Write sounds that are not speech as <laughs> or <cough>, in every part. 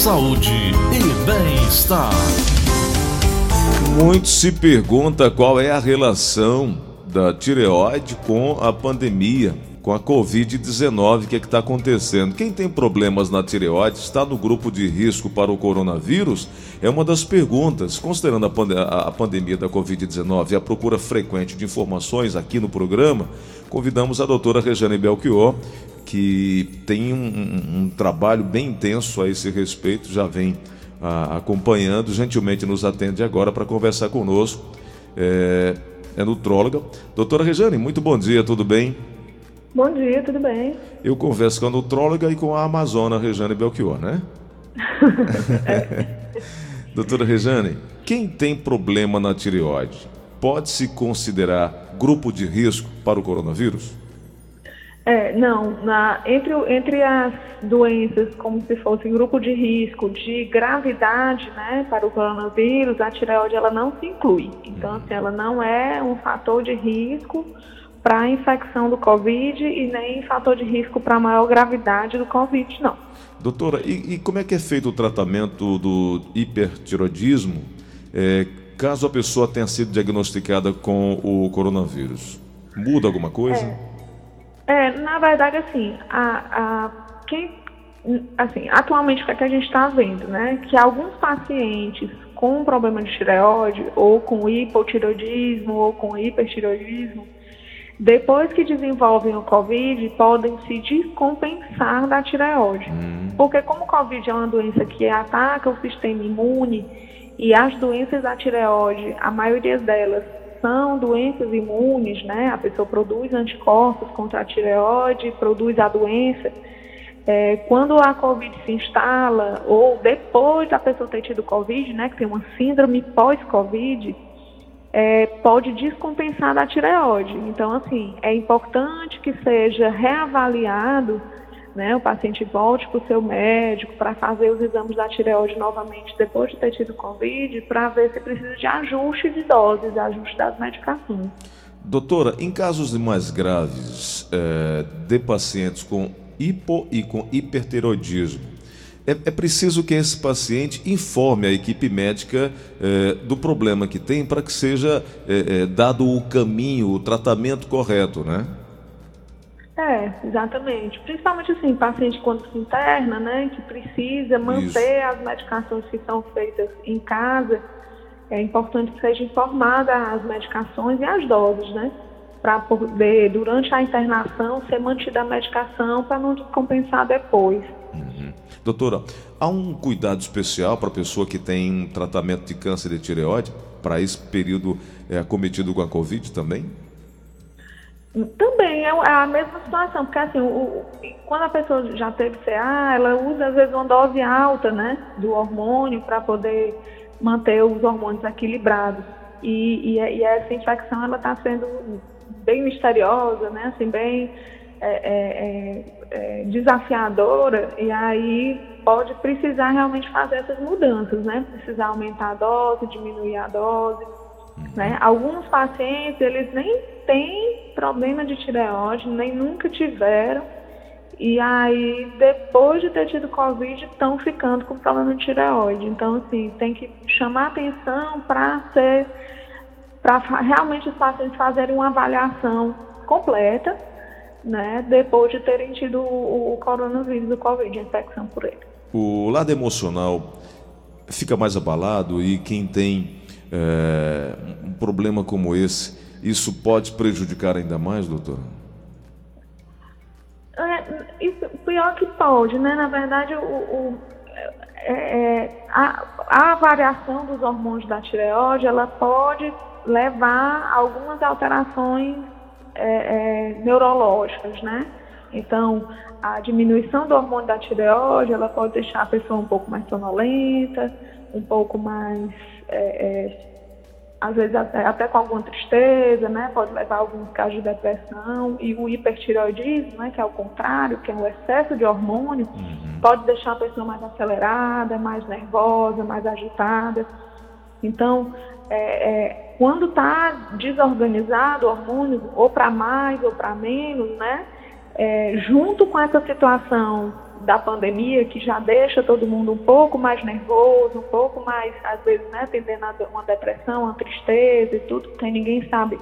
saúde e bem-estar. Muito se pergunta qual é a relação da tireoide com a pandemia com a Covid-19, o que é está acontecendo? Quem tem problemas na tireoide está no grupo de risco para o coronavírus? É uma das perguntas. Considerando a, a pandemia da Covid-19 e a procura frequente de informações aqui no programa, convidamos a doutora Rejane Belchior, que tem um, um, trabalho bem intenso a esse respeito, já vem a, acompanhando, gentilmente nos atende agora para conversar conosco. É, é nutróloga. Doutora Rejane, muito bom dia, tudo bem? Bom dia, tudo bem? Eu converso com a nutróloga e com a amazona Rejane Belchior, né? <laughs> Doutora Rejane, quem tem problema na tireoide pode se considerar grupo de risco para o coronavírus? É, não, na, entre, entre as doenças como se fosse grupo de risco de gravidade né, para o coronavírus, a tireoide ela não se inclui. Então, assim, ela não é um fator de risco para a infecção do Covid e nem fator de risco para maior gravidade do Covid, não. Doutora, e, e, como é que é feito o tratamento do hipertiroidismo é, caso a pessoa tenha sido diagnosticada com o coronavírus? Muda alguma coisa? É, é na verdade, assim, a, a, quem, assim, atualmente o que, é que a gente está vendo, né? Que alguns pacientes com problema de tireoide, ou com hipotiroidismo, ou com hipertiroidismo, depois que desenvolvem o Covid, podem se descompensar da tireoide. Hum. Porque como o Covid é uma doença que ataca o sistema imune e as doenças da tireoide, a maioria delas são doenças imunes, né? A pessoa produz anticorpos contra a tireoide, produz a doença. É, quando a Covid se instala, ou depois da pessoa ter tido Covid, né? Que tem uma síndrome pós-Covid, é, pode descompensar da tireoide. Então, assim, é importante que seja reavaliado, né, o paciente volte para o seu médico para fazer os exames da tireoide novamente depois de ter tido Covid, para ver se precisa de ajuste de doses, ajuste das medicações. Doutora, em casos mais graves é, de pacientes com hipo e com hipertiroidismo, é, é preciso que esse paciente informe a equipe médica é, do problema que tem para que seja é, dado o caminho, o tratamento correto, né? É, exatamente. Principalmente assim, paciente quando se interna, né, que precisa manter Isso. as medicações que são feitas em casa, é importante que seja informada as medicações e as doses, né? Para poder, durante a internação, ser mantida a medicação para não descompensar depois. Uhum. Doutora, há um cuidado especial para a pessoa que tem um tratamento de câncer de tireoide, para esse período é, acometido com a Covid também? Também é, é a mesma situação, porque assim, o, quando a pessoa já teve CA, ela usa às vezes uma dose alta né, do hormônio para poder manter os hormônios equilibrados. E, e, e essa infecção ela está sendo bem misteriosa, né, assim, bem é, é, é, é, desafiadora e aí pode precisar realmente fazer essas mudanças, né? Precisar aumentar a dose, diminuir a dose. Uhum. Né? Alguns pacientes, eles nem têm problema de tireoide, nem nunca tiveram, e aí, depois de ter tido Covid, estão ficando com problema de tireoide. Então, assim, tem que chamar atenção para ser, para realmente os pacientes fazerem uma avaliação completa né, depois de terem tido o, o coronavírus, o Covid, a infecção por ele. O lado emocional fica mais abalado e quem tem é, um problema como esse, isso pode prejudicar ainda mais, doutor? É, isso, pior que pode, né? Na verdade, o, o é, é, a, a variação dos hormônios da tireoide, ela pode levar a algumas alterações é, é, neurológicas, né? Então, a diminuição do hormônio da tireoide, ela pode deixar a pessoa um pouco mais sonolenta, um pouco mais, é, é às vezes até, até, com alguma tristeza, né? Pode levar a alguns casos de depressão. E o hipertireoidismo, né? Que é o contrário, que é o excesso de hormônio, uhum. pode deixar a pessoa mais acelerada, mais nervosa, mais agitada. Então, é, é, quando está desorganizado o hormônio, ou para mais ou para menos, né? É, junto com essa situação da pandemia, que já deixa todo mundo um pouco mais nervoso, um pouco mais, às vezes, né, tendendo a uma depressão, uma tristeza e tudo, porque ninguém sabe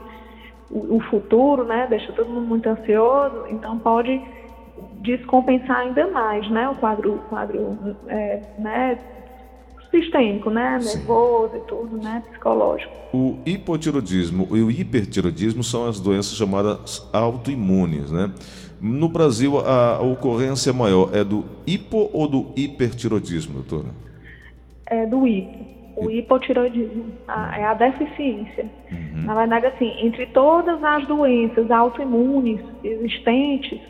o, o futuro, né, deixa todo mundo muito ansioso, então pode descompensar ainda mais, né, o quadro, o quadro é, né, sistêmico, né? Nervoso e tudo, né? Psicológico. O hipotiroidismo e o hipertiroidismo são as doenças chamadas autoimunes, né? No Brasil, a ocorrência maior é do hipo ou do hipertiroidismo, doutora? É do hipo. O hipotiroidismo a, é a deficiência. Uhum. Na verdade, assim, entre todas as doenças autoimunes existentes,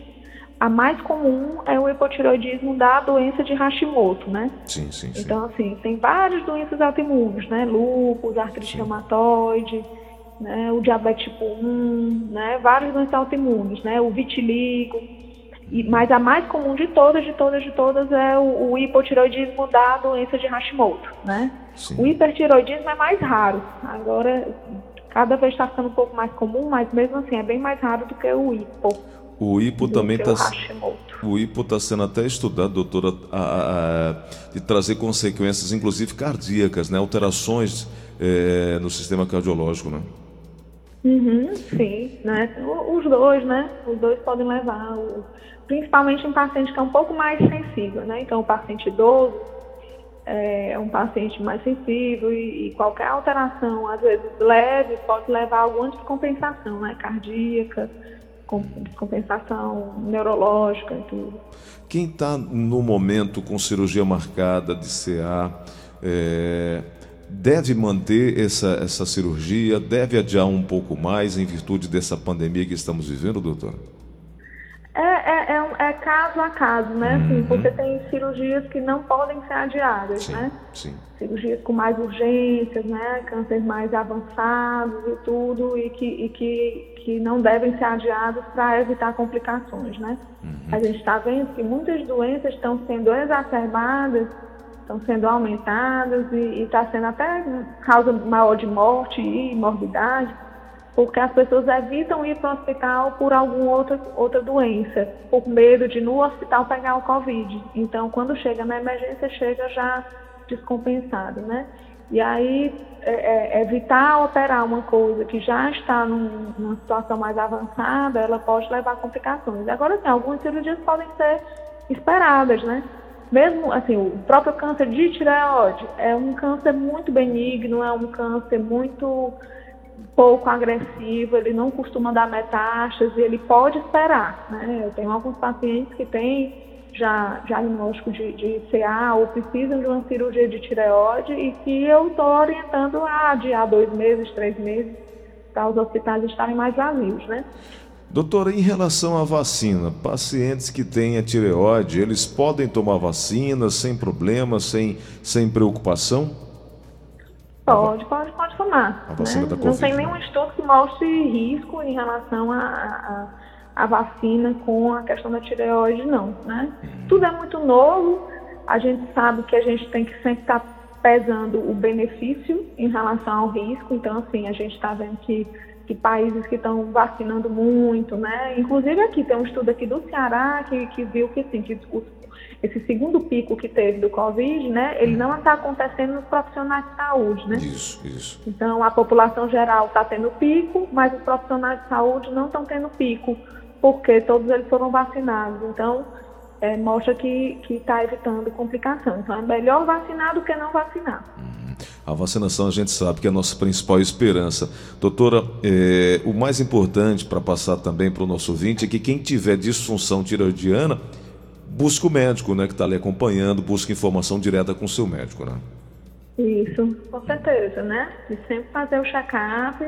a mais comum é o hipotiroidismo da doença de Hashimoto, né? Sim, sim, sim. Então, assim, tem várias doenças autoimunes, né? Lúpus, artrite reumatoide, né? o diabetes tipo 1, né? Várias doenças autoimunes, né? O vitiligo. E, mas a mais comum de todas, de todas, de todas é o, o hipotiroidismo da doença de Hashimoto, né? Sim. O hipertiroidismo é mais raro. Agora, cada vez está ficando um pouco mais comum, mas mesmo assim é bem mais raro do que o hipo. O hipo também está. O hipo está sendo até estudado, doutora, a, a, a, de trazer consequências, inclusive cardíacas, né? Alterações é, no sistema cardiológico, né? Uhum, sim, né? Os dois, né? Os dois podem levar, o, principalmente em paciente que é um pouco mais sensível, né? Então, o paciente idoso é, é um paciente mais sensível e, e qualquer alteração, às vezes leve, pode levar a alguma descompensação, né? Cardíaca descompensação neurológica e tudo. Quem está no momento com cirurgia marcada de CA, é, deve manter essa, essa cirurgia, deve adiar um pouco mais em virtude dessa pandemia que estamos vivendo, doutor? É, é, é caso a caso, né? Assim, uhum. Assim, porque tem cirurgias que não podem ser adiadas, sim, né? Sim. Cirurgias com mais urgências, né? Cânceres mais avançados e tudo, e que, e que, que não devem ser adiados para evitar complicações, né? Uhum. A gente está vendo que muitas doenças estão sendo exacerbadas, estão sendo aumentadas e está sendo até causa maior de morte e morbidade porque as pessoas evitam ir para o hospital por alguma outra, outra doença, por medo de no hospital pegar o Covid. Então, quando chega na emergência, chega já descompensado, né? E aí, é, é, evitar operar uma coisa que já está num, numa situação mais avançada, ela pode levar a complicações. Agora, sim, algumas cirurgias podem ser esperadas, né? Mesmo, assim, o próprio câncer de tireoide é um câncer muito benigno, é um câncer muito pouco agressivo, ele não costuma dar metástase, ele pode esperar. Né? Eu tenho alguns pacientes que têm já diagnóstico de, de CA ou precisam de uma cirurgia de tireoide e que eu estou orientando a adiar dois meses, três meses, para os hospitais estarem mais vazios, né? Doutora, em relação à vacina, pacientes que têm a tireoide, eles podem tomar vacina sem problema, sem, sem preocupação? Pode, pode, A vacina né? da COVID, Não tem nenhum estudo que mostre risco em relação à a, a, a, vacina com a questão da tireoide, não. Né? Hum. Tudo é muito novo, a gente sabe que a gente tem que sempre estar tá pesando o benefício em relação ao risco, então assim, a gente está vendo que, que países que estão vacinando muito, né? Inclusive aqui tem um estudo aqui do Ceará que, que viu que sim, que esse segundo pico que teve do Covid, né, ele não está acontecendo nos profissionais de saúde, né? Isso, isso. Então, a população geral está tendo pico, mas os profissionais de saúde não estão tendo pico, porque todos eles foram vacinados. Então, é, mostra que está evitando complicações. Então, é melhor vacinar do que não vacinar. Uhum. A vacinação a gente sabe que é a nossa principal esperança. Doutora, é, o mais importante para passar também para o nosso ouvinte é que quem tiver disfunção tiroidiana busca o médico, né, que está ali acompanhando, busca informação direta com o seu médico, né? Isso, com certeza, né? E sempre fazer o check-up.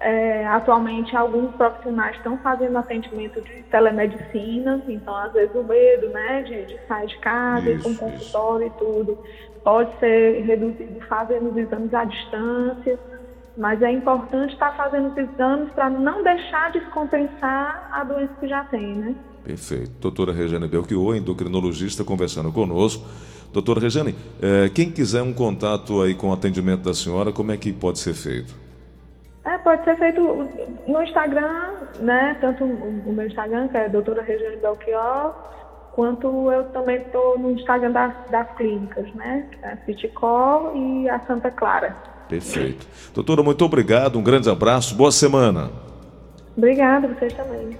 É, atualmente, alguns profissionais estão fazendo atendimento de telemedicina, então, às vezes, o medo, né, de, de sair de casa, isso, ir com consultório isso. e tudo, pode ser reduzido fazendo os exames à distância, mas é importante estar fazendo os exames para não deixar descompensar a doença que já tem, né? Perfeito. Doutora Regiane Belchior, endocrinologista, conversando conosco. Doutora Regiane, eh, quem quiser um contato aí com o atendimento da senhora, como é que pode ser feito? É, pode ser feito no Instagram, né? Tanto o meu Instagram, que é doutora Regiane Belchior, quanto eu também estou no Instagram das, das clínicas, né? A Citicol e a Santa Clara. Perfeito. Doutora, muito obrigado, um grande abraço, boa semana. Obrigada, vocês também.